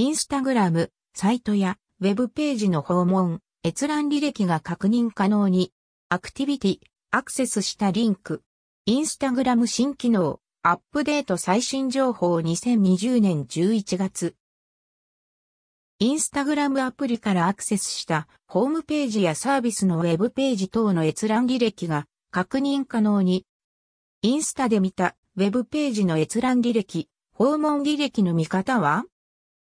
インスタグラム、サイトやウェブページの訪問、閲覧履歴が確認可能に、アクティビティ、アクセスしたリンク、インスタグラム新機能、アップデート最新情報2020年11月。インスタグラムアプリからアクセスしたホームページやサービスのウェブページ等の閲覧履歴が確認可能に、インスタで見たウェブページの閲覧履歴、訪問履歴の見方は？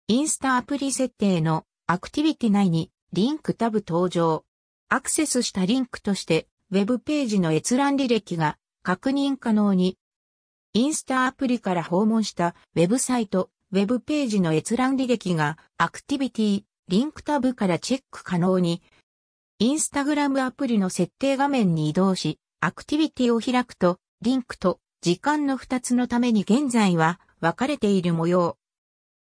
インスタアプリ設定のアクティビティ内にリンクタブ登場。アクセスしたリンクとしてウェブページの閲覧履歴が確認可能に。インスタアプリから訪問したウェブサイト、ウェブページの閲覧履歴がアクティビティ、リンクタブからチェック可能に。インスタグラムアプリの設定画面に移動し、アクティビティを開くと、リンクと時間の2つのために現在は分かれている模様。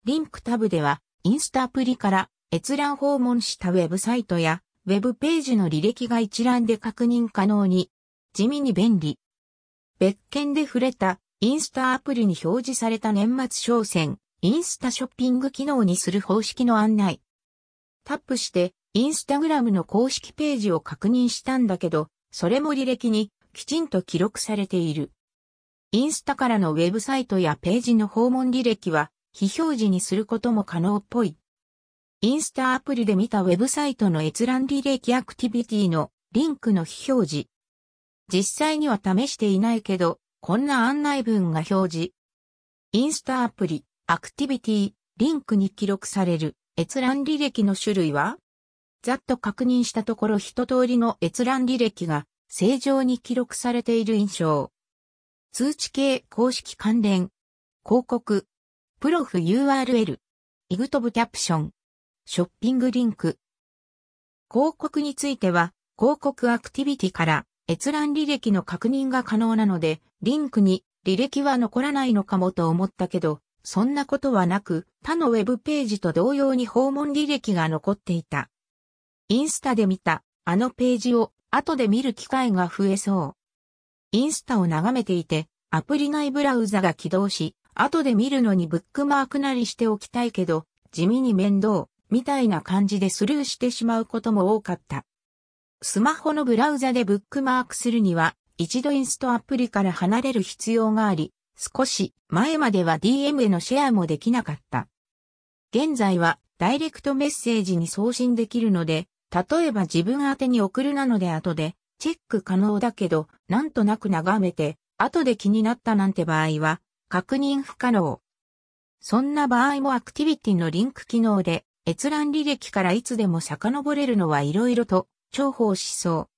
リンクタブでは、インスタアプリから閲覧訪問したウェブサイトや、ウェブページの履歴が一覧で確認可能に、地味に便利。別件で触れた、インスタアプリに表示された年末商戦、インスタショッピング機能にする方式の案内。タップして、インスタグラムの公式ページを確認したんだけど、それも履歴にきちんと記録されている。インスタからのウェブサイトやページの訪問履歴は非表示にすることも可能っぽい。インスタアプリで見たウェブサイトの閲覧履歴アクティビティのリンクの非表示。実際には試していないけど、こんな案内文が表示。インスタアプリ、アクティビティ、リンクに記録される閲覧履歴の種類は？ざっと確認したところ一通りの閲覧履歴が正常に記録されている印象。通知系公式関連、広告、プロフ URL、イグトブキャプション、ショッピングリンク。広告については、広告アクティビティから閲覧履歴の確認が可能なので、リンクに履歴は残らないのかもと思ったけど、そんなことはなく、他のウェブページと同様に訪問履歴が残っていた。インスタで見た、あのページを後で見る機会が増えそう。インスタを眺めていて、アプリ内ブラウザが起動し、後で見るのにブックマークなりしておきたいけど、地味に面倒、みたいな感じでスルーしてしまうことも多かった。スマホのブラウザでブックマークするには、一度インストアプリから離れる必要があり、少し前までは DM へのシェアもできなかった。現在はダイレクトメッセージに送信できるので、例えば自分宛に送るなので後でチェック可能だけど、なんとなく眺めて、後で気になったなんて場合は、確認不可能。そんな場合もアクティビティのリンク機能で閲覧履歴からいつでも遡れるのは色々と重宝しそう。